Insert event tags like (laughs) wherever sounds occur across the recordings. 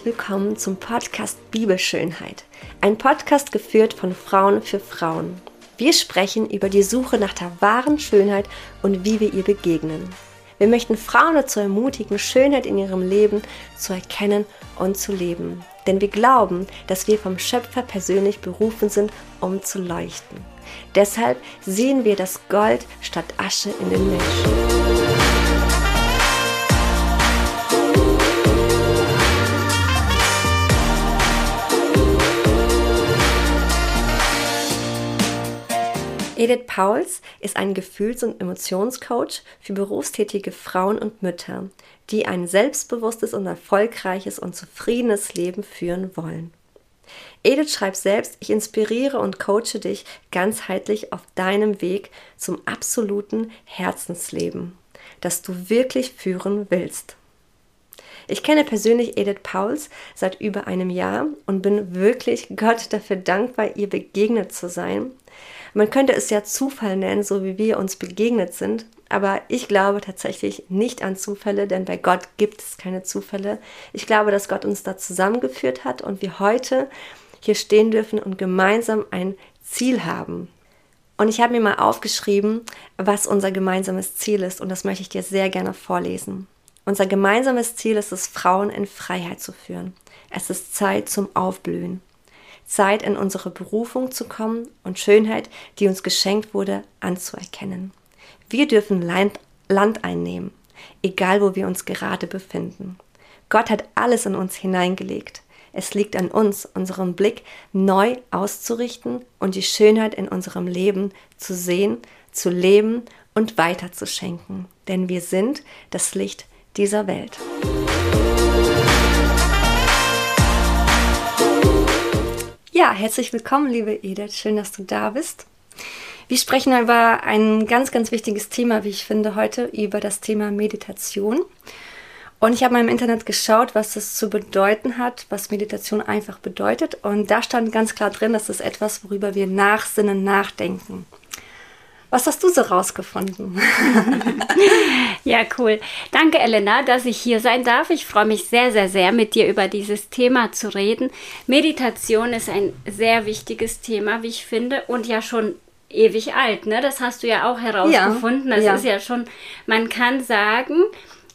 herzlich willkommen zum Podcast Bibelschönheit. Ein Podcast geführt von Frauen für Frauen. Wir sprechen über die Suche nach der wahren Schönheit und wie wir ihr begegnen. Wir möchten Frauen dazu ermutigen, Schönheit in ihrem Leben zu erkennen und zu leben. Denn wir glauben, dass wir vom Schöpfer persönlich berufen sind, um zu leuchten. Deshalb sehen wir das Gold statt Asche in den Menschen. Edith Pauls ist ein Gefühls- und Emotionscoach für berufstätige Frauen und Mütter, die ein selbstbewusstes und erfolgreiches und zufriedenes Leben führen wollen. Edith schreibt selbst, ich inspiriere und coache dich ganzheitlich auf deinem Weg zum absoluten Herzensleben, das du wirklich führen willst. Ich kenne persönlich Edith Pauls seit über einem Jahr und bin wirklich Gott dafür dankbar, ihr begegnet zu sein man könnte es ja Zufall nennen, so wie wir uns begegnet sind, aber ich glaube tatsächlich nicht an Zufälle, denn bei Gott gibt es keine Zufälle. Ich glaube, dass Gott uns da zusammengeführt hat und wir heute hier stehen dürfen und gemeinsam ein Ziel haben. Und ich habe mir mal aufgeschrieben, was unser gemeinsames Ziel ist und das möchte ich dir sehr gerne vorlesen. Unser gemeinsames Ziel ist es, Frauen in Freiheit zu führen. Es ist Zeit zum Aufblühen. Zeit, in unsere Berufung zu kommen und Schönheit, die uns geschenkt wurde, anzuerkennen. Wir dürfen Land, einnehmen, egal wo wir uns gerade befinden. Gott hat alles in uns hineingelegt. Es liegt an uns, unseren Blick neu auszurichten und die Schönheit in unserem Leben zu sehen, zu leben und weiterzuschenken. Denn wir sind das Licht dieser Welt. Ja, herzlich willkommen, liebe Edith. Schön, dass du da bist. Wir sprechen über ein ganz, ganz wichtiges Thema, wie ich finde, heute über das Thema Meditation. Und ich habe mal im Internet geschaut, was das zu bedeuten hat, was Meditation einfach bedeutet. Und da stand ganz klar drin, dass es etwas, worüber wir nachsinnen, nachdenken. Was hast du so rausgefunden? (laughs) ja, cool. Danke, Elena, dass ich hier sein darf. Ich freue mich sehr, sehr, sehr, mit dir über dieses Thema zu reden. Meditation ist ein sehr wichtiges Thema, wie ich finde, und ja schon ewig alt. Ne? Das hast du ja auch herausgefunden. Ja, das ja. ist ja schon, man kann sagen,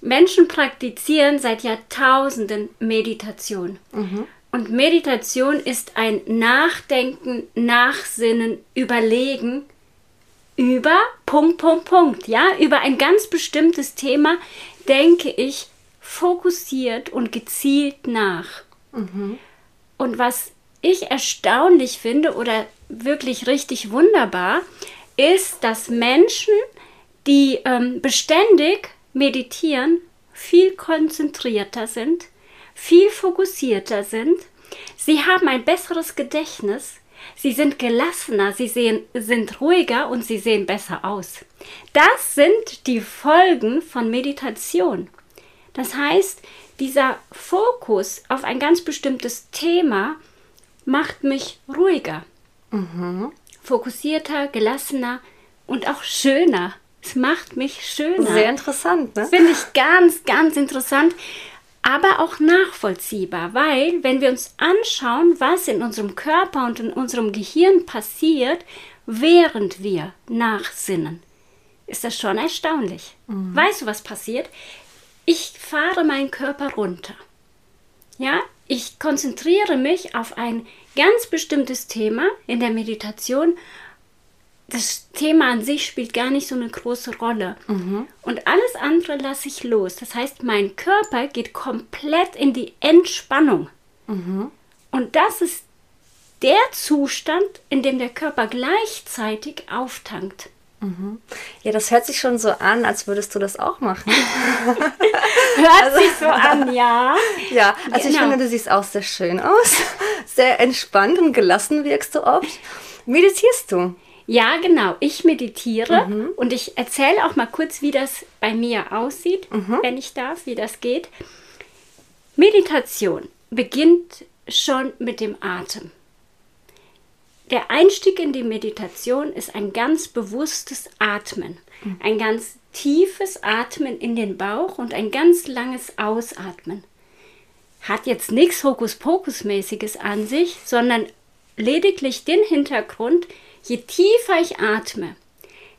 Menschen praktizieren seit Jahrtausenden Meditation. Mhm. Und Meditation ist ein Nachdenken, Nachsinnen, Überlegen über Punkt, Punkt, Punkt, ja, über ein ganz bestimmtes Thema denke ich fokussiert und gezielt nach. Mhm. Und was ich erstaunlich finde oder wirklich richtig wunderbar, ist, dass Menschen, die ähm, beständig meditieren, viel konzentrierter sind, viel fokussierter sind. Sie haben ein besseres Gedächtnis. Sie sind gelassener, sie sehen, sind ruhiger und sie sehen besser aus. Das sind die Folgen von Meditation. Das heißt, dieser Fokus auf ein ganz bestimmtes Thema macht mich ruhiger, mhm. fokussierter, gelassener und auch schöner. Es macht mich schöner. Sehr interessant, ne? Finde ich ganz, ganz interessant aber auch nachvollziehbar, weil wenn wir uns anschauen, was in unserem Körper und in unserem Gehirn passiert, während wir nachsinnen, ist das schon erstaunlich. Mhm. Weißt du, was passiert? Ich fahre meinen Körper runter. Ja, ich konzentriere mich auf ein ganz bestimmtes Thema in der Meditation das Thema an sich spielt gar nicht so eine große Rolle. Mhm. Und alles andere lasse ich los. Das heißt, mein Körper geht komplett in die Entspannung. Mhm. Und das ist der Zustand, in dem der Körper gleichzeitig auftankt. Mhm. Ja, das hört sich schon so an, als würdest du das auch machen. (laughs) hört also, sich so an, ja. (laughs) Ja, also genau. ich finde, du siehst auch sehr schön aus. Sehr entspannt und gelassen wirkst du oft. Meditierst du? Ja, genau. Ich meditiere mhm. und ich erzähle auch mal kurz, wie das bei mir aussieht, mhm. wenn ich darf, wie das geht. Meditation beginnt schon mit dem Atem. Der Einstieg in die Meditation ist ein ganz bewusstes Atmen, mhm. ein ganz tiefes Atmen in den Bauch und ein ganz langes Ausatmen. hat jetzt nichts Hokuspokus-mäßiges an sich, sondern lediglich den Hintergrund, je tiefer ich atme,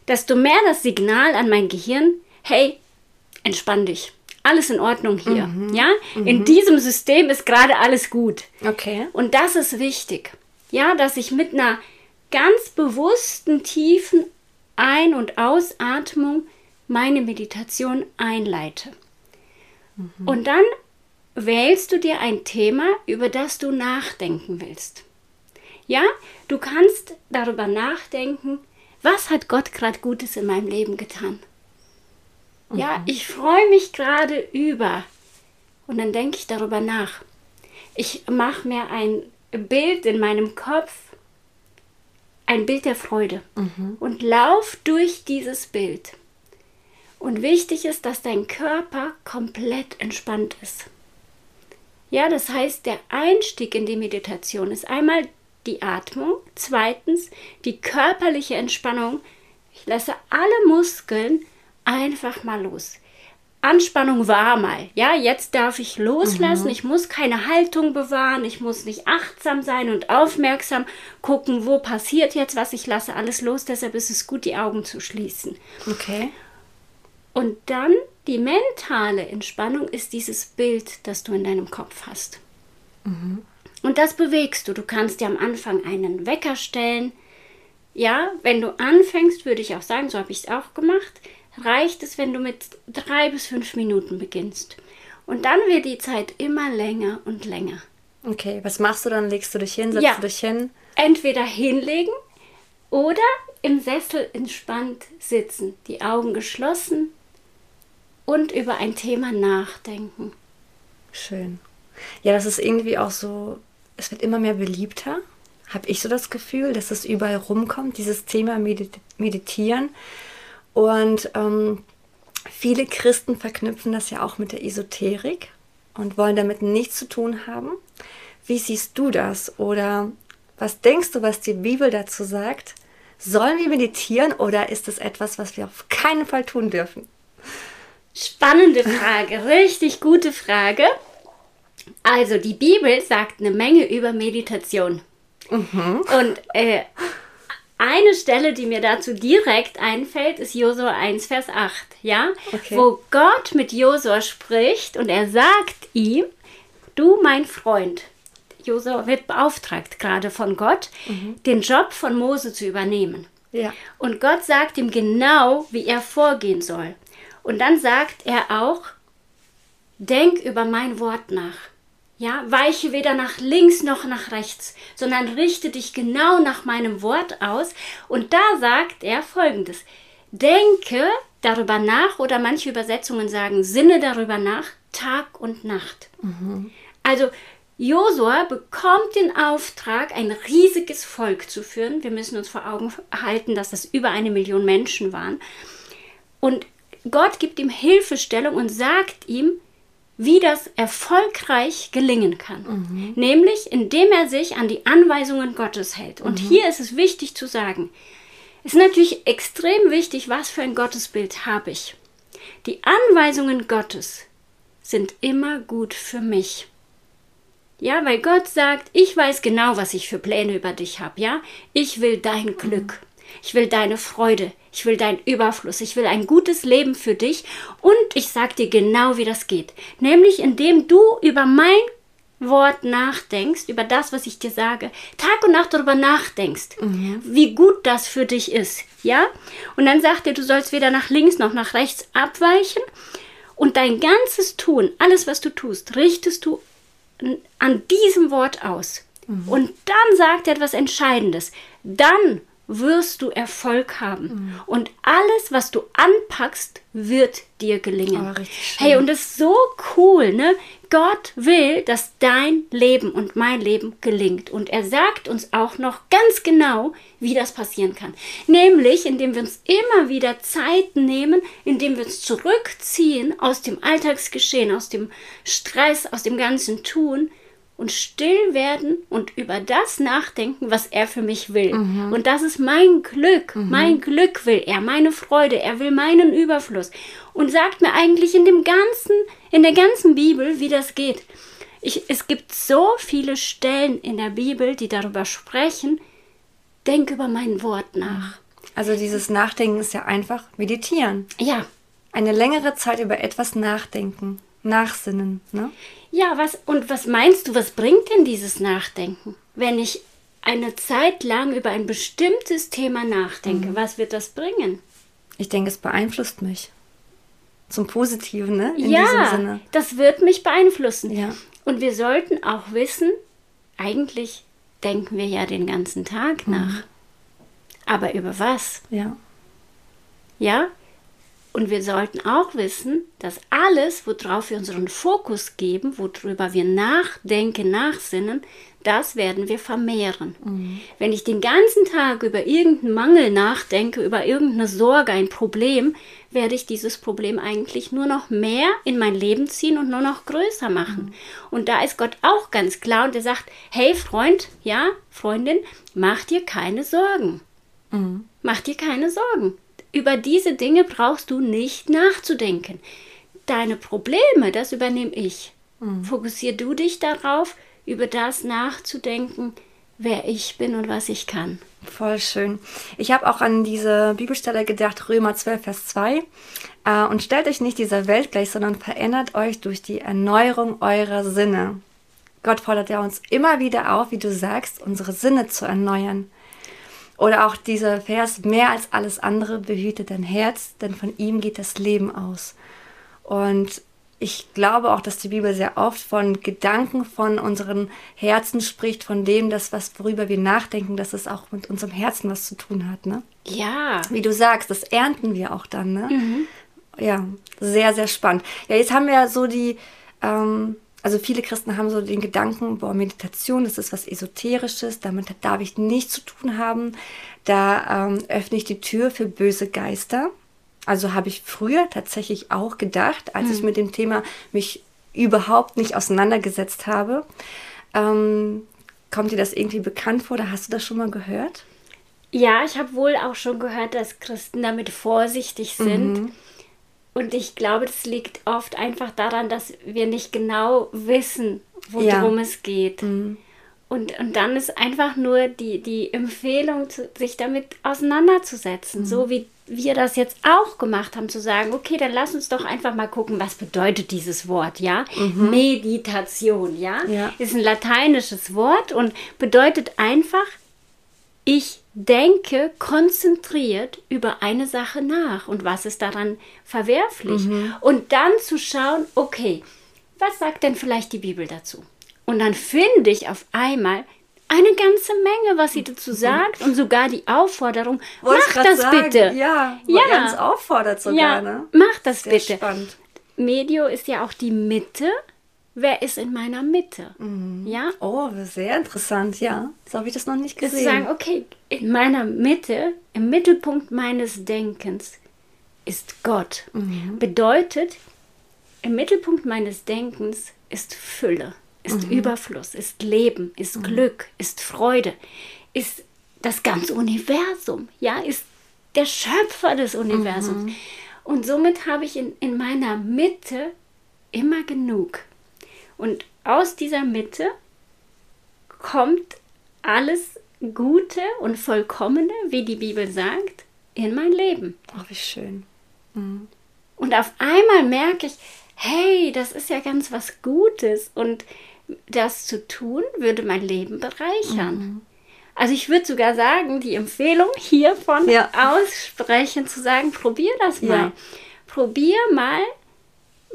desto mehr das Signal an mein Gehirn, hey, entspann dich. Alles in Ordnung hier. Mhm. Ja? Mhm. In diesem System ist gerade alles gut. Okay. Und das ist wichtig. Ja, dass ich mit einer ganz bewussten, tiefen Ein- und Ausatmung meine Meditation einleite. Mhm. Und dann wählst du dir ein Thema, über das du nachdenken willst. Ja, du kannst darüber nachdenken, was hat Gott gerade Gutes in meinem Leben getan. Mhm. Ja, ich freue mich gerade über. Und dann denke ich darüber nach. Ich mache mir ein Bild in meinem Kopf, ein Bild der Freude mhm. und lauf durch dieses Bild. Und wichtig ist, dass dein Körper komplett entspannt ist. Ja, das heißt, der Einstieg in die Meditation ist einmal die Atmung, zweitens die körperliche Entspannung. Ich lasse alle Muskeln einfach mal los. Anspannung war mal. Ja, jetzt darf ich loslassen. Mhm. Ich muss keine Haltung bewahren. Ich muss nicht achtsam sein und aufmerksam gucken, wo passiert jetzt was. Ich lasse alles los. Deshalb ist es gut, die Augen zu schließen. Okay. Und dann die mentale Entspannung ist dieses Bild, das du in deinem Kopf hast. Mhm. Und das bewegst du. Du kannst dir am Anfang einen Wecker stellen. Ja, wenn du anfängst, würde ich auch sagen, so habe ich es auch gemacht, reicht es, wenn du mit drei bis fünf Minuten beginnst. Und dann wird die Zeit immer länger und länger. Okay, was machst du dann? Legst du dich hin, setzt ja, du dich hin? Entweder hinlegen oder im Sessel entspannt sitzen, die Augen geschlossen, und über ein Thema nachdenken. Schön. Ja, das ist irgendwie auch so, es wird immer mehr beliebter, habe ich so das Gefühl, dass es überall rumkommt, dieses Thema Medit Meditieren. Und ähm, viele Christen verknüpfen das ja auch mit der Esoterik und wollen damit nichts zu tun haben. Wie siehst du das? Oder was denkst du, was die Bibel dazu sagt? Sollen wir meditieren oder ist es etwas, was wir auf keinen Fall tun dürfen? Spannende Frage, richtig gute Frage. Also die Bibel sagt eine Menge über Meditation. Mhm. Und äh, eine Stelle, die mir dazu direkt einfällt, ist Josua 1, Vers 8, ja? Okay. Wo Gott mit Josua spricht und er sagt ihm, du mein Freund, Josua wird beauftragt gerade von Gott, mhm. den Job von Mose zu übernehmen. Ja. Und Gott sagt ihm genau, wie er vorgehen soll. Und dann sagt er auch, denk über mein Wort nach. Ja, weiche weder nach links noch nach rechts, sondern richte dich genau nach meinem Wort aus. Und da sagt er folgendes: Denke darüber nach, oder manche Übersetzungen sagen, sinne darüber nach, Tag und Nacht. Mhm. Also, Josua bekommt den Auftrag, ein riesiges Volk zu führen. Wir müssen uns vor Augen halten, dass das über eine Million Menschen waren. Und Gott gibt ihm Hilfestellung und sagt ihm, wie das erfolgreich gelingen kann. Mhm. Nämlich, indem er sich an die Anweisungen Gottes hält. Und mhm. hier ist es wichtig zu sagen, es ist natürlich extrem wichtig, was für ein Gottesbild habe ich. Die Anweisungen Gottes sind immer gut für mich. Ja, weil Gott sagt, ich weiß genau, was ich für Pläne über dich habe, ja? Ich will dein Glück. Ich will deine Freude. Ich will deinen Überfluss. Ich will ein gutes Leben für dich. Und ich sag dir genau, wie das geht. Nämlich, indem du über mein Wort nachdenkst, über das, was ich dir sage, Tag und Nacht darüber nachdenkst, mhm. wie gut das für dich ist, ja? Und dann sagt er, du sollst weder nach links noch nach rechts abweichen und dein ganzes Tun, alles, was du tust, richtest du an diesem Wort aus. Mhm. Und dann sagt er etwas Entscheidendes. Dann wirst du Erfolg haben. Mhm. Und alles, was du anpackst, wird dir gelingen. Oh, hey, und das ist so cool, ne? Gott will, dass dein Leben und mein Leben gelingt. Und er sagt uns auch noch ganz genau, wie das passieren kann. Nämlich, indem wir uns immer wieder Zeit nehmen, indem wir uns zurückziehen aus dem Alltagsgeschehen, aus dem Stress, aus dem ganzen Tun und still werden und über das nachdenken, was er für mich will. Mhm. Und das ist mein Glück. Mhm. Mein Glück will er, meine Freude, er will meinen Überfluss. Und sagt mir eigentlich in dem ganzen, in der ganzen Bibel, wie das geht. Ich, es gibt so viele Stellen in der Bibel, die darüber sprechen, denk über mein Wort nach. Also dieses Nachdenken ist ja einfach meditieren. Ja. Eine längere Zeit über etwas nachdenken, nachsinnen. Ne? Ja, was und was meinst du, was bringt denn dieses Nachdenken? Wenn ich eine Zeit lang über ein bestimmtes Thema nachdenke, mhm. was wird das bringen? Ich denke, es beeinflusst mich. Zum Positiven, ne? In ja, das wird mich beeinflussen. Ja. Und wir sollten auch wissen, eigentlich denken wir ja den ganzen Tag mhm. nach. Aber über was? Ja. Ja? Und wir sollten auch wissen, dass alles, worauf wir unseren Fokus geben, worüber wir nachdenken, nachsinnen, das werden wir vermehren. Mhm. Wenn ich den ganzen Tag über irgendeinen Mangel nachdenke, über irgendeine Sorge, ein Problem, werde ich dieses Problem eigentlich nur noch mehr in mein Leben ziehen und nur noch größer machen. Mhm. Und da ist Gott auch ganz klar und er sagt, hey Freund, ja, Freundin, mach dir keine Sorgen. Mhm. Mach dir keine Sorgen. Über diese Dinge brauchst du nicht nachzudenken. Deine Probleme, das übernehme ich. Mhm. Fokussier du dich darauf, über das nachzudenken, wer ich bin und was ich kann. Voll schön. Ich habe auch an diese Bibelstelle gedacht, Römer 12, Vers 2. Äh, und stellt euch nicht dieser Welt gleich, sondern verändert euch durch die Erneuerung eurer Sinne. Gott fordert ja uns immer wieder auf, wie du sagst, unsere Sinne zu erneuern. Oder auch dieser Vers, mehr als alles andere behüte dein Herz, denn von ihm geht das Leben aus. Und ich glaube auch, dass die Bibel sehr oft von Gedanken von unseren Herzen spricht, von dem, das, was, worüber wir nachdenken, dass es auch mit unserem Herzen was zu tun hat. Ne? Ja. Wie du sagst, das ernten wir auch dann. Ne? Mhm. Ja, sehr, sehr spannend. Ja, jetzt haben wir ja so die, ähm, also viele Christen haben so den Gedanken, boah, Meditation, das ist was Esoterisches, damit darf ich nichts zu tun haben. Da ähm, öffne ich die Tür für böse Geister. Also habe ich früher tatsächlich auch gedacht, als hm. ich mit dem Thema mich überhaupt nicht auseinandergesetzt habe. Ähm, kommt dir das irgendwie bekannt vor oder hast du das schon mal gehört? Ja, ich habe wohl auch schon gehört, dass Christen damit vorsichtig sind. Mhm. Und ich glaube, das liegt oft einfach daran, dass wir nicht genau wissen, worum ja. es geht. Mhm. Und, und dann ist einfach nur die, die Empfehlung, sich damit auseinanderzusetzen, mhm. so wie wir das jetzt auch gemacht haben, zu sagen, okay, dann lass uns doch einfach mal gucken, was bedeutet dieses Wort, ja? Mhm. Meditation, ja? ja? Ist ein lateinisches Wort und bedeutet einfach, ich denke konzentriert über eine Sache nach und was ist daran verwerflich. Mhm. Und dann zu schauen, okay, was sagt denn vielleicht die Bibel dazu? Und dann finde ich auf einmal eine ganze Menge, was sie dazu mhm. sagt und sogar die Aufforderung, Wollte mach das sagen. bitte. Ja, ja. ganz auffordert sogar. Ja, ne? mach das Sehr bitte. Spannend. Medio ist ja auch die Mitte wer ist in meiner Mitte? Mhm. Ja? Oh, sehr interessant, ja. So habe ich das noch nicht gesehen. Zu sagen, okay, in meiner Mitte, im Mittelpunkt meines Denkens ist Gott. Mhm. Bedeutet, im Mittelpunkt meines Denkens ist Fülle, ist mhm. Überfluss, ist Leben, ist mhm. Glück, ist Freude, ist das ganze Universum, ja, ist der Schöpfer des Universums. Mhm. Und somit habe ich in, in meiner Mitte immer genug. Und aus dieser Mitte kommt alles Gute und Vollkommene, wie die Bibel sagt, in mein Leben. Ach, wie schön. Mhm. Und auf einmal merke ich, hey, das ist ja ganz was Gutes und das zu tun würde mein Leben bereichern. Mhm. Also ich würde sogar sagen, die Empfehlung hiervon ja. aussprechen, zu sagen, probier das mal. Ja. Probier mal,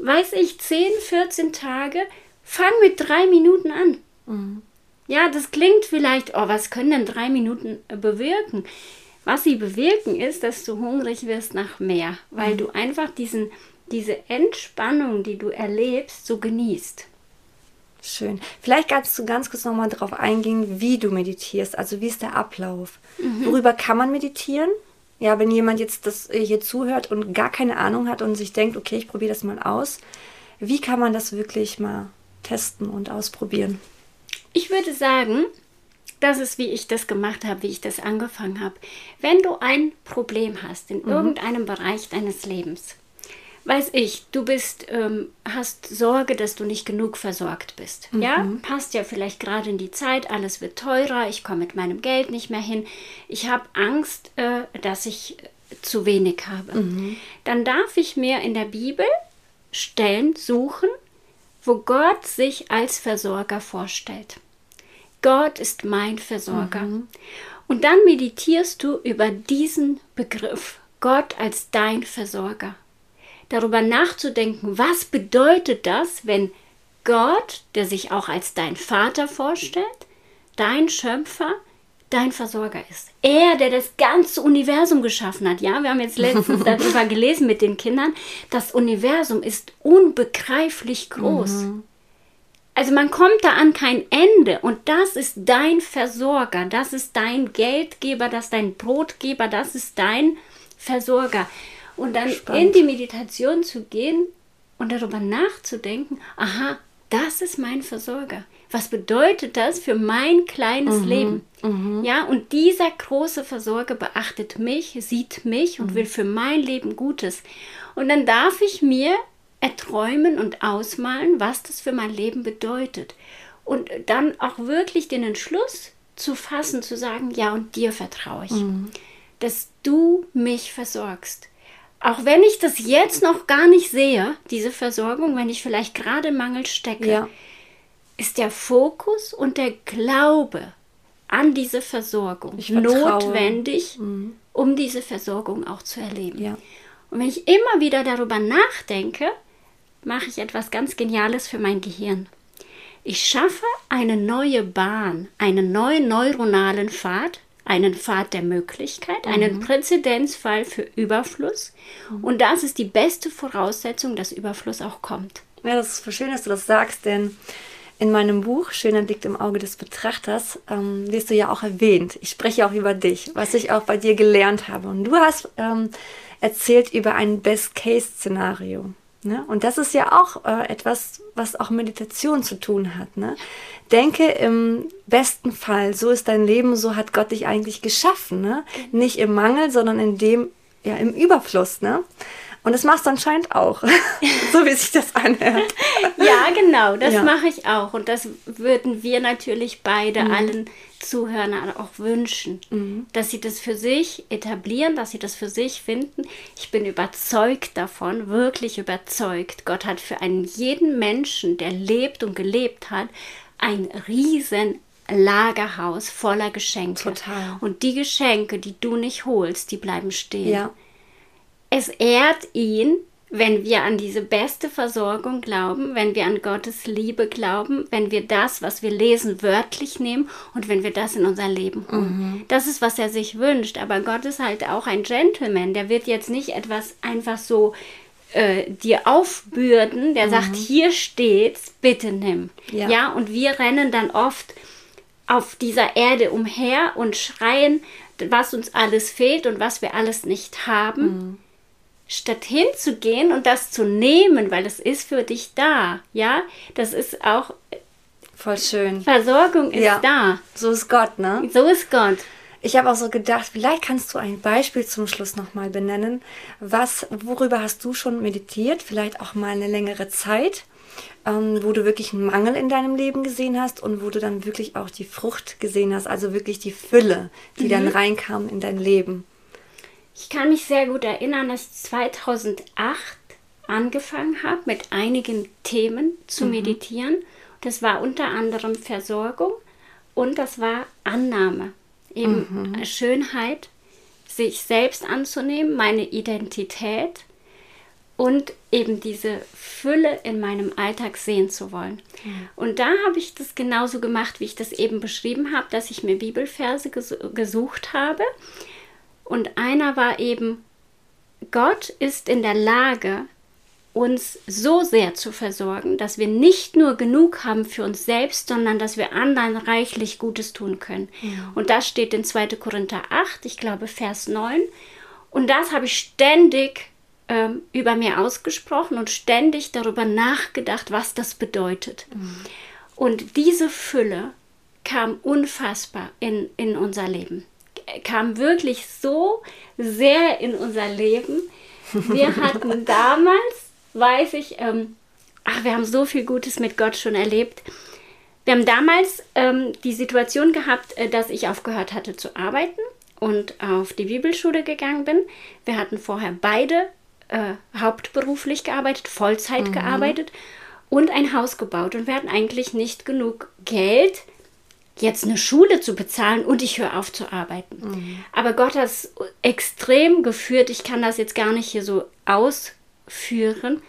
weiß ich, 10, 14 Tage Fang mit drei Minuten an. Mhm. Ja, das klingt vielleicht, oh, was können denn drei Minuten bewirken? Was sie bewirken, ist, dass du hungrig wirst nach mehr, weil mhm. du einfach diesen, diese Entspannung, die du erlebst, so genießt. Schön. Vielleicht kannst du ganz kurz nochmal darauf eingehen, wie du meditierst. Also wie ist der Ablauf? Mhm. Worüber kann man meditieren? Ja, wenn jemand jetzt das hier zuhört und gar keine Ahnung hat und sich denkt, okay, ich probiere das mal aus. Wie kann man das wirklich mal testen und ausprobieren? Ich würde sagen, das ist, wie ich das gemacht habe, wie ich das angefangen habe. Wenn du ein Problem hast in mhm. irgendeinem Bereich deines Lebens, weiß ich, du bist, ähm, hast Sorge, dass du nicht genug versorgt bist. Mhm. Ja, passt ja vielleicht gerade in die Zeit, alles wird teurer, ich komme mit meinem Geld nicht mehr hin. Ich habe Angst, äh, dass ich zu wenig habe. Mhm. Dann darf ich mir in der Bibel Stellen suchen, wo Gott sich als Versorger vorstellt. Gott ist mein Versorger. Mhm. Und dann meditierst du über diesen Begriff, Gott als dein Versorger darüber nachzudenken, was bedeutet das, wenn Gott, der sich auch als dein Vater vorstellt, dein Schöpfer, dein Versorger ist. Er, der das ganze Universum geschaffen hat. Ja, wir haben jetzt letztens (laughs) darüber gelesen mit den Kindern. Das Universum ist unbegreiflich groß. Mhm. Also man kommt da an kein Ende und das ist dein Versorger, das ist dein Geldgeber, das ist dein Brotgeber, das ist dein Versorger. Und dann Spannend. in die Meditation zu gehen und darüber nachzudenken, aha, das ist mein Versorger. Was bedeutet das für mein kleines mhm. Leben? Mhm. Ja, und dieser große Versorger beachtet mich, sieht mich und mhm. will für mein Leben Gutes. Und dann darf ich mir erträumen und ausmalen, was das für mein Leben bedeutet. Und dann auch wirklich den Entschluss zu fassen, zu sagen, ja, und dir vertraue ich, mhm. dass du mich versorgst auch wenn ich das jetzt noch gar nicht sehe, diese Versorgung, wenn ich vielleicht gerade im Mangel stecke, ja. Ist der Fokus und der Glaube an diese Versorgung notwendig, mhm. um diese Versorgung auch zu erleben. Ja. Und wenn ich immer wieder darüber nachdenke, mache ich etwas ganz Geniales für mein Gehirn. Ich schaffe eine neue Bahn, einen neuen neuronalen Pfad, einen Pfad der Möglichkeit, mhm. einen Präzedenzfall für Überfluss. Mhm. Und das ist die beste Voraussetzung, dass Überfluss auch kommt. Ja, das ist schön, dass du das sagst, denn in meinem Buch Schöner liegt im Auge des Betrachters ähm, wirst du ja auch erwähnt. Ich spreche auch über dich, was ich auch bei dir gelernt habe. Und du hast ähm, erzählt über ein Best-Case-Szenario. Ne? Und das ist ja auch äh, etwas, was auch Meditation zu tun hat. Ne? Denke im besten Fall, so ist dein Leben, so hat Gott dich eigentlich geschaffen. Ne? Nicht im Mangel, sondern in dem, ja, im Überfluss. Ne? Und das machst du anscheinend auch, (laughs) so wie sich das anhört. (laughs) ja, genau, das ja. mache ich auch. Und das würden wir natürlich beide mhm. allen Zuhörern auch wünschen, mhm. dass sie das für sich etablieren, dass sie das für sich finden. Ich bin überzeugt davon, wirklich überzeugt. Gott hat für einen jeden Menschen, der lebt und gelebt hat, ein riesen Lagerhaus voller Geschenke. Total. Und die Geschenke, die du nicht holst, die bleiben stehen. Ja. Es ehrt ihn, wenn wir an diese beste Versorgung glauben, wenn wir an Gottes Liebe glauben, wenn wir das, was wir lesen, wörtlich nehmen und wenn wir das in unser Leben holen. Mhm. Das ist, was er sich wünscht. Aber Gott ist halt auch ein Gentleman. Der wird jetzt nicht etwas einfach so äh, dir aufbürden. Der mhm. sagt, hier steht's, bitte nimm. Ja. ja, und wir rennen dann oft auf dieser Erde umher und schreien, was uns alles fehlt und was wir alles nicht haben. Mhm statt hinzugehen und das zu nehmen, weil es ist für dich da, ja, das ist auch voll schön. Versorgung ist ja. da. So ist Gott, ne? So ist Gott. Ich habe auch so gedacht, vielleicht kannst du ein Beispiel zum Schluss nochmal benennen. Was, worüber hast du schon meditiert? Vielleicht auch mal eine längere Zeit, ähm, wo du wirklich einen Mangel in deinem Leben gesehen hast und wo du dann wirklich auch die Frucht gesehen hast, also wirklich die Fülle, die mhm. dann reinkam in dein Leben. Ich kann mich sehr gut erinnern, dass ich 2008 angefangen habe, mit einigen Themen zu mhm. meditieren. Das war unter anderem Versorgung und das war Annahme. Eben mhm. Schönheit, sich selbst anzunehmen, meine Identität und eben diese Fülle in meinem Alltag sehen zu wollen. Mhm. Und da habe ich das genauso gemacht, wie ich das eben beschrieben habe, dass ich mir Bibelverse ges gesucht habe und einer war eben, Gott ist in der Lage, uns so sehr zu versorgen, dass wir nicht nur genug haben für uns selbst, sondern dass wir anderen reichlich Gutes tun können. Ja. Und das steht in 2. Korinther 8, ich glaube Vers 9. Und das habe ich ständig ähm, über mir ausgesprochen und ständig darüber nachgedacht, was das bedeutet. Mhm. Und diese Fülle kam unfassbar in, in unser Leben kam wirklich so sehr in unser Leben, Wir (laughs) hatten damals, weiß ich, ähm, ach, wir haben so viel Gutes mit Gott schon erlebt. Wir haben damals ähm, die Situation gehabt, äh, dass ich aufgehört hatte zu arbeiten und auf die Bibelschule gegangen bin. Wir hatten vorher beide äh, hauptberuflich gearbeitet, Vollzeit mhm. gearbeitet und ein Haus gebaut. Und wir hatten eigentlich nicht genug Geld, jetzt eine Schule zu bezahlen und ich höre auf zu arbeiten. Mhm. Aber Gott hat es extrem geführt. Ich kann das jetzt gar nicht hier so ausführen,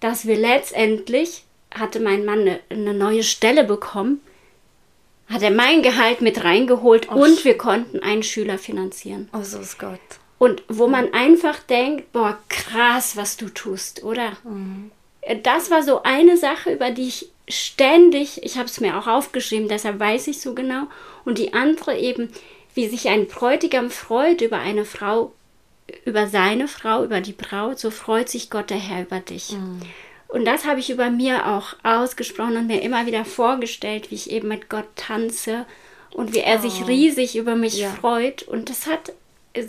dass wir letztendlich, hatte mein Mann eine, eine neue Stelle bekommen, hat er mein Gehalt mit reingeholt oh, und wir konnten einen Schüler finanzieren. Oh, so ist Gott. Und wo man einfach denkt, boah, krass, was du tust, oder? Mhm. Das war so eine Sache, über die ich ständig, ich habe es mir auch aufgeschrieben, deshalb weiß ich so genau. Und die andere eben, wie sich ein Bräutigam freut über eine Frau, über seine Frau, über die Braut, so freut sich Gott der Herr über dich. Mhm. Und das habe ich über mir auch ausgesprochen und mir immer wieder vorgestellt, wie ich eben mit Gott tanze und wie er oh. sich riesig über mich ja. freut. Und das hat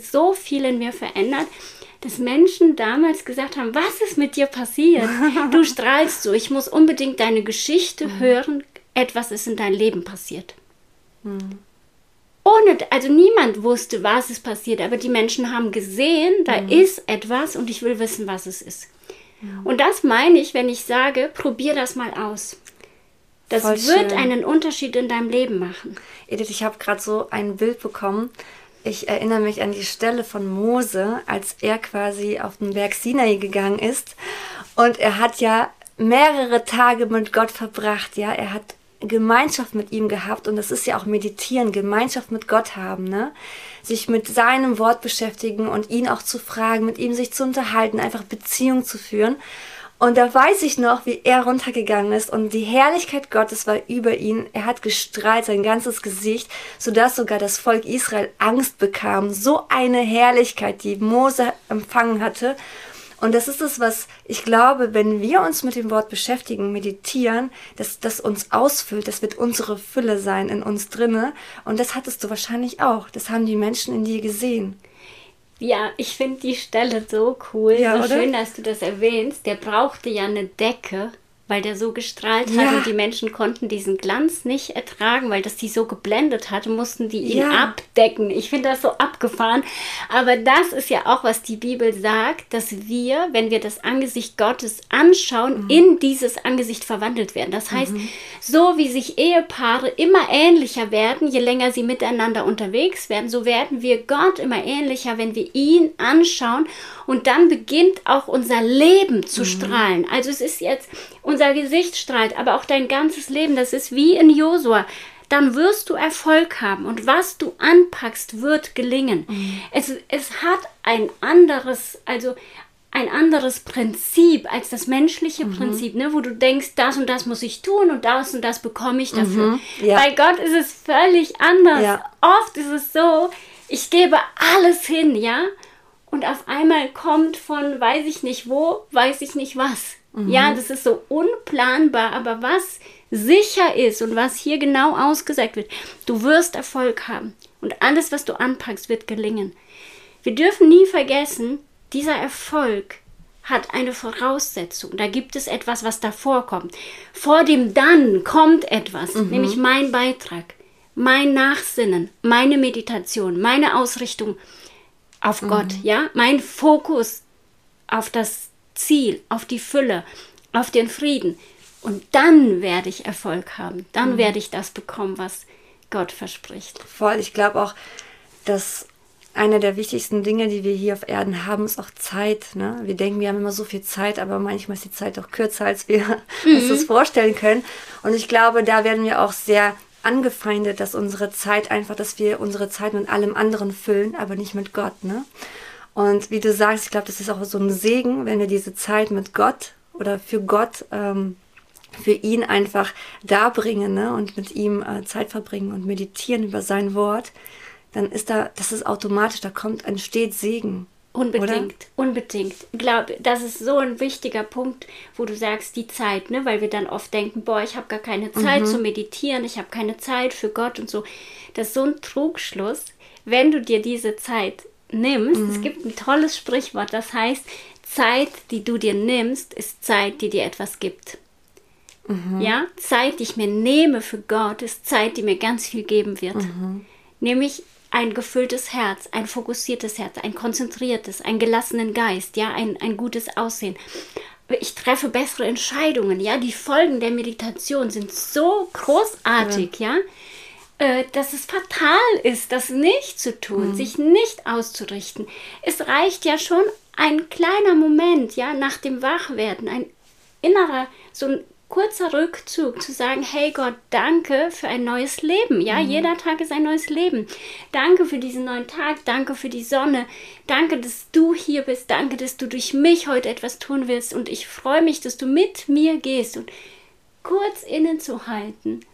so viel in mir verändert, dass Menschen damals gesagt haben, was ist mit dir passiert? Du (laughs) strahlst so, ich muss unbedingt deine Geschichte mhm. hören, etwas ist in deinem Leben passiert. Mhm. Ohne, also niemand wusste, was ist passiert, aber die Menschen haben gesehen, da mhm. ist etwas und ich will wissen, was es ist. Mhm. Und das meine ich, wenn ich sage, probier das mal aus. Das Voll wird schön. einen Unterschied in deinem Leben machen. Edith, ich habe gerade so ein Bild bekommen ich erinnere mich an die Stelle von Mose, als er quasi auf den Berg Sinai gegangen ist. Und er hat ja mehrere Tage mit Gott verbracht, ja. Er hat Gemeinschaft mit ihm gehabt und das ist ja auch meditieren, Gemeinschaft mit Gott haben, ne? Sich mit seinem Wort beschäftigen und ihn auch zu fragen, mit ihm sich zu unterhalten, einfach Beziehung zu führen. Und da weiß ich noch, wie er runtergegangen ist und die Herrlichkeit Gottes war über ihn. Er hat gestrahlt, sein ganzes Gesicht, sodass sogar das Volk Israel Angst bekam. So eine Herrlichkeit, die Mose empfangen hatte. Und das ist es, was ich glaube, wenn wir uns mit dem Wort beschäftigen, meditieren, dass das uns ausfüllt, das wird unsere Fülle sein in uns drinne. Und das hattest du wahrscheinlich auch. Das haben die Menschen in dir gesehen. Ja, ich finde die Stelle so cool. Ja, so oder? schön, dass du das erwähnst. Der brauchte ja eine Decke, weil der so gestrahlt hat ja. und die Menschen konnten diesen Glanz nicht ertragen, weil das die so geblendet hat, mussten die ihn ja. abdecken. Ich finde das so abgefahren. Aber das ist ja auch, was die Bibel sagt, dass wir, wenn wir das Angesicht Gottes anschauen, mhm. in dieses Angesicht verwandelt werden. Das heißt, mhm. so wie sich Ehepaare immer ähnlicher werden, je länger sie miteinander unterwegs werden, so werden wir Gott immer ähnlicher, wenn wir ihn anschauen und dann beginnt auch unser Leben zu mhm. strahlen. Also es ist jetzt, unser Gesicht strahlt, aber auch dein ganzes Leben, das ist wie in Josua dann wirst du Erfolg haben und was du anpackst, wird gelingen. Mhm. Es, es hat ein anderes, also ein anderes Prinzip als das menschliche mhm. Prinzip, ne, wo du denkst, das und das muss ich tun und das und das bekomme ich dafür. Mhm. Ja. Bei Gott ist es völlig anders. Ja. Oft ist es so, ich gebe alles hin, ja, und auf einmal kommt von weiß ich nicht wo, weiß ich nicht was. Mhm. Ja, das ist so unplanbar, aber was sicher ist und was hier genau ausgesagt wird, du wirst Erfolg haben und alles, was du anpackst, wird gelingen. Wir dürfen nie vergessen, dieser Erfolg hat eine Voraussetzung. Da gibt es etwas, was davor kommt. Vor dem Dann kommt etwas, mhm. nämlich mein Beitrag, mein Nachsinnen, meine Meditation, meine Ausrichtung auf mhm. Gott, ja, mein Fokus auf das Ziel, auf die Fülle, auf den Frieden. Und dann werde ich Erfolg haben. Dann mhm. werde ich das bekommen, was Gott verspricht. Voll. Ich glaube auch, dass eine der wichtigsten Dinge, die wir hier auf Erden haben, ist auch Zeit. Ne? Wir denken, wir haben immer so viel Zeit, aber manchmal ist die Zeit doch kürzer, als wir mhm. (laughs) uns das vorstellen können. Und ich glaube, da werden wir auch sehr angefeindet, dass unsere Zeit einfach, dass wir unsere Zeit mit allem anderen füllen, aber nicht mit Gott, ne? Und wie du sagst, ich glaube, das ist auch so ein Segen, wenn wir diese Zeit mit Gott oder für Gott, ähm, für ihn einfach darbringen ne? und mit ihm äh, Zeit verbringen und meditieren über sein Wort, dann ist da, das ist automatisch, da kommt, entsteht Segen. Unbedingt, Oder? unbedingt. Ich glaube, das ist so ein wichtiger Punkt, wo du sagst, die Zeit, ne? weil wir dann oft denken, boah, ich habe gar keine Zeit mhm. zu meditieren, ich habe keine Zeit für Gott und so. Das ist so ein Trugschluss, wenn du dir diese Zeit nimmst, mhm. es gibt ein tolles Sprichwort, das heißt, Zeit, die du dir nimmst, ist Zeit, die dir etwas gibt. Mhm. Ja, Zeit, die ich mir nehme für Gott, ist Zeit, die mir ganz viel geben wird. Mhm. Nämlich ein gefülltes Herz, ein fokussiertes Herz, ein konzentriertes, einen gelassenen Geist, ja, ein, ein gutes Aussehen. Ich treffe bessere Entscheidungen, ja. Die Folgen der Meditation sind so großartig, ja, ja äh, dass es fatal ist, das nicht zu tun, mhm. sich nicht auszurichten. Es reicht ja schon ein kleiner Moment, ja, nach dem Wachwerden, ein innerer, so ein kurzer Rückzug zu sagen, hey Gott, danke für ein neues Leben. Ja, mhm. jeder Tag ist ein neues Leben. Danke für diesen neuen Tag, danke für die Sonne, danke, dass du hier bist, danke, dass du durch mich heute etwas tun willst und ich freue mich, dass du mit mir gehst und kurz innezuhalten,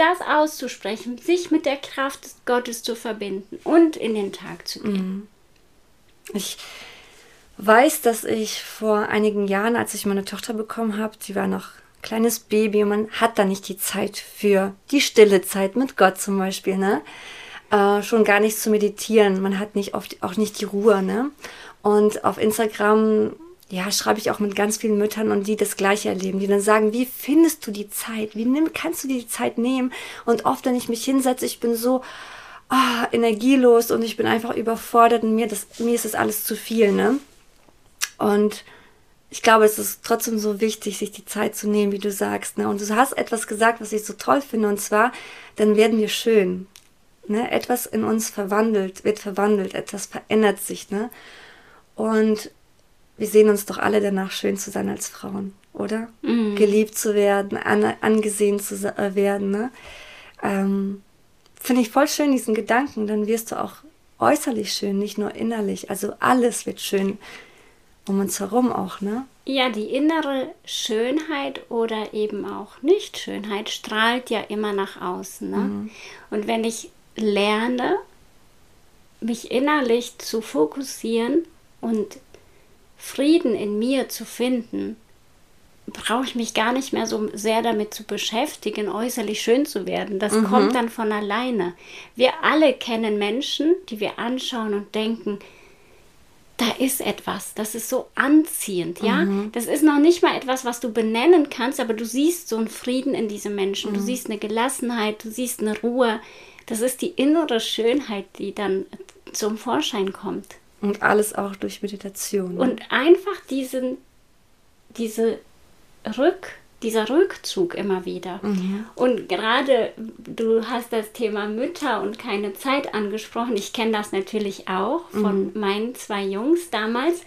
das auszusprechen, sich mit der Kraft des Gottes zu verbinden und in den Tag zu gehen. Mhm. Ich weiß, dass ich vor einigen Jahren, als ich meine Tochter bekommen habe, sie war noch kleines Baby und man hat da nicht die Zeit für die stille Zeit mit Gott zum Beispiel, ne? Äh, schon gar nicht zu meditieren. Man hat nicht oft auch nicht die Ruhe, ne? Und auf Instagram, ja, schreibe ich auch mit ganz vielen Müttern und die das Gleiche erleben, die dann sagen, wie findest du die Zeit? Wie nimm, kannst du die Zeit nehmen? Und oft, wenn ich mich hinsetze, ich bin so oh, energielos und ich bin einfach überfordert und mir, das, mir ist das alles zu viel, ne? Und ich glaube, es ist trotzdem so wichtig, sich die Zeit zu nehmen, wie du sagst. Ne? Und du hast etwas gesagt, was ich so toll finde, und zwar, dann werden wir schön. Ne? Etwas in uns verwandelt, wird verwandelt, etwas verändert sich. Ne? Und wir sehen uns doch alle danach, schön zu sein als Frauen, oder? Mhm. Geliebt zu werden, an, angesehen zu äh, werden. Ne? Ähm, finde ich voll schön, diesen Gedanken. Dann wirst du auch äußerlich schön, nicht nur innerlich. Also alles wird schön um uns herum auch, ne? Ja, die innere Schönheit oder eben auch Nicht-Schönheit strahlt ja immer nach außen. Ne? Mhm. Und wenn ich lerne, mich innerlich zu fokussieren und Frieden in mir zu finden, brauche ich mich gar nicht mehr so sehr damit zu beschäftigen, äußerlich schön zu werden. Das mhm. kommt dann von alleine. Wir alle kennen Menschen, die wir anschauen und denken, da ist etwas, das ist so anziehend, ja. Mhm. Das ist noch nicht mal etwas, was du benennen kannst, aber du siehst so einen Frieden in diesem Menschen, mhm. du siehst eine Gelassenheit, du siehst eine Ruhe. Das ist die innere Schönheit, die dann zum Vorschein kommt. Und alles auch durch Meditation. Und einfach diesen, diese Rück, dieser Rückzug immer wieder. Mhm. Und gerade du hast das Thema Mütter und keine Zeit angesprochen. Ich kenne das natürlich auch von mhm. meinen zwei Jungs damals.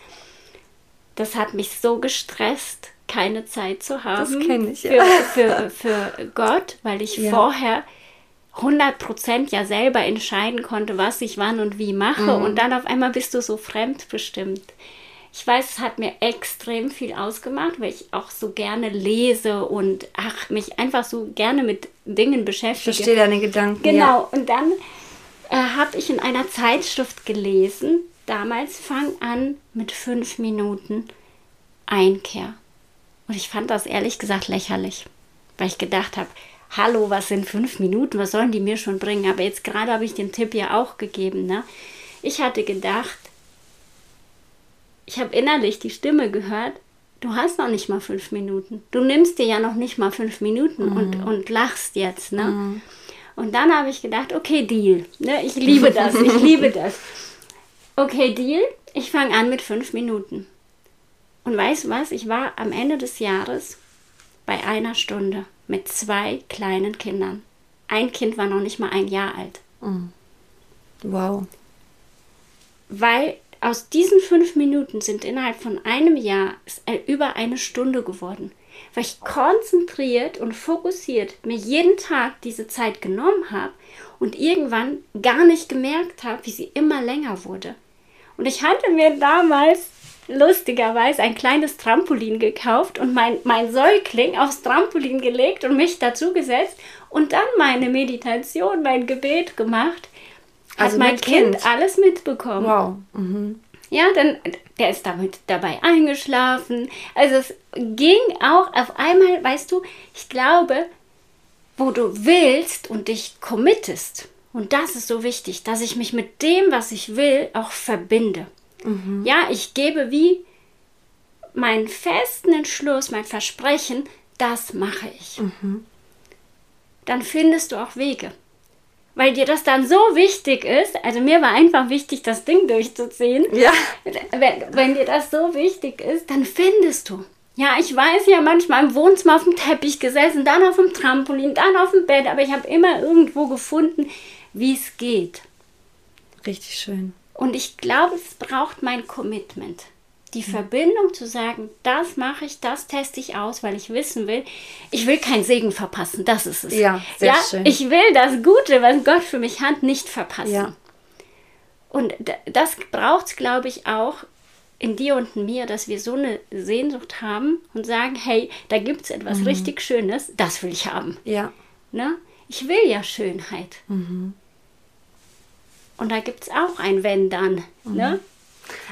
Das hat mich so gestresst, keine Zeit zu haben. Das kenne ich. Ja. Für, für, für Gott, weil ich ja. vorher 100% ja selber entscheiden konnte, was ich wann und wie mache. Mhm. Und dann auf einmal bist du so fremdbestimmt. Ich weiß, es hat mir extrem viel ausgemacht, weil ich auch so gerne lese und ach, mich einfach so gerne mit Dingen beschäftige. Ich verstehe deine Gedanken. Genau. Ja. Und dann äh, habe ich in einer Zeitschrift gelesen, damals fang an mit fünf Minuten Einkehr. Und ich fand das ehrlich gesagt lächerlich, weil ich gedacht habe, hallo, was sind fünf Minuten, was sollen die mir schon bringen? Aber jetzt gerade habe ich den Tipp ja auch gegeben. Ne? Ich hatte gedacht, ich habe innerlich die Stimme gehört, du hast noch nicht mal fünf Minuten. Du nimmst dir ja noch nicht mal fünf Minuten mhm. und, und lachst jetzt. Ne? Mhm. Und dann habe ich gedacht, okay, Deal. Ne? Ich liebe das, ich (laughs) liebe das. Okay, Deal, ich fange an mit fünf Minuten. Und weißt du was? Ich war am Ende des Jahres bei einer Stunde mit zwei kleinen Kindern. Ein Kind war noch nicht mal ein Jahr alt. Mhm. Wow. Weil aus diesen fünf Minuten sind innerhalb von einem Jahr über eine Stunde geworden, weil ich konzentriert und fokussiert mir jeden Tag diese Zeit genommen habe und irgendwann gar nicht gemerkt habe, wie sie immer länger wurde. Und ich hatte mir damals lustigerweise ein kleines Trampolin gekauft und mein, mein Säugling aufs Trampolin gelegt und mich dazu gesetzt und dann meine Meditation, mein Gebet gemacht also hat mein kind, kind, alles mitbekommen. Wow. Mhm. Ja, dann der ist damit dabei eingeschlafen. Also es ging auch auf einmal, weißt du, ich glaube, wo du willst und dich committest Und das ist so wichtig, dass ich mich mit dem, was ich will, auch verbinde. Mhm. Ja, ich gebe wie meinen festen Entschluss, mein Versprechen, das mache ich. Mhm. Dann findest du auch Wege. Weil dir das dann so wichtig ist, also mir war einfach wichtig, das Ding durchzuziehen. Ja. Wenn, wenn dir das so wichtig ist, dann findest du. Ja, ich weiß ja manchmal im Wohnzimmer auf dem Teppich gesessen, dann auf dem Trampolin, dann auf dem Bett, aber ich habe immer irgendwo gefunden, wie es geht. Richtig schön. Und ich glaube, es braucht mein Commitment. Die mhm. Verbindung zu sagen, das mache ich, das teste ich aus, weil ich wissen will, ich will keinen Segen verpassen. Das ist es. Ja, sehr ja, schön. Ich will das Gute, was Gott für mich hat, nicht verpassen. Ja. Und das braucht es, glaube ich, auch in dir und in mir, dass wir so eine Sehnsucht haben und sagen, hey, da gibt es etwas mhm. richtig Schönes, das will ich haben. Ja. Ne? Ich will ja Schönheit. Mhm. Und da gibt es auch ein Wenn dann. Mhm. Ne?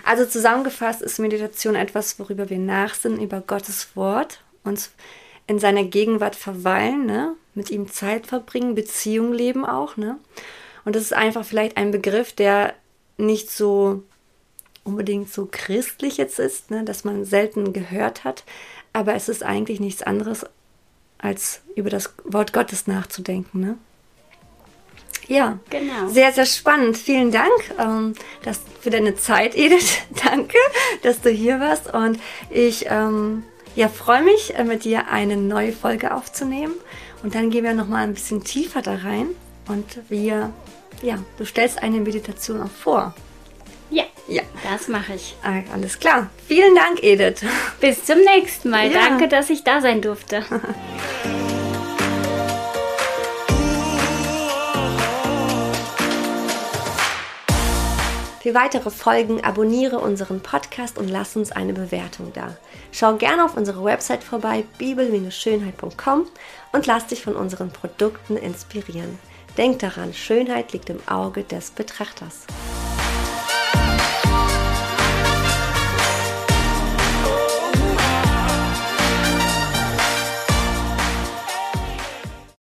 Also zusammengefasst ist Meditation etwas, worüber wir nachsinnen, über Gottes Wort, uns in seiner Gegenwart verweilen, ne? mit ihm Zeit verbringen, Beziehung leben auch. Ne? Und das ist einfach vielleicht ein Begriff, der nicht so unbedingt so christlich jetzt ist, ne, dass man selten gehört hat, aber es ist eigentlich nichts anderes, als über das Wort Gottes nachzudenken. Ne? Ja, genau. Sehr, sehr spannend. Vielen Dank ähm, dass, für deine Zeit, Edith. (laughs) Danke, dass du hier warst. Und ich ähm, ja, freue mich, äh, mit dir eine neue Folge aufzunehmen. Und dann gehen wir nochmal ein bisschen tiefer da rein. Und wir, ja, du stellst eine Meditation auch vor. Ja, ja. das mache ich. Ah, alles klar. Vielen Dank, Edith. Bis zum nächsten Mal. Ja. Danke, dass ich da sein durfte. (laughs) Für weitere Folgen abonniere unseren Podcast und lass uns eine Bewertung da. Schau gerne auf unsere Website vorbei, bibel-schönheit.com und lass dich von unseren Produkten inspirieren. Denk daran, Schönheit liegt im Auge des Betrachters.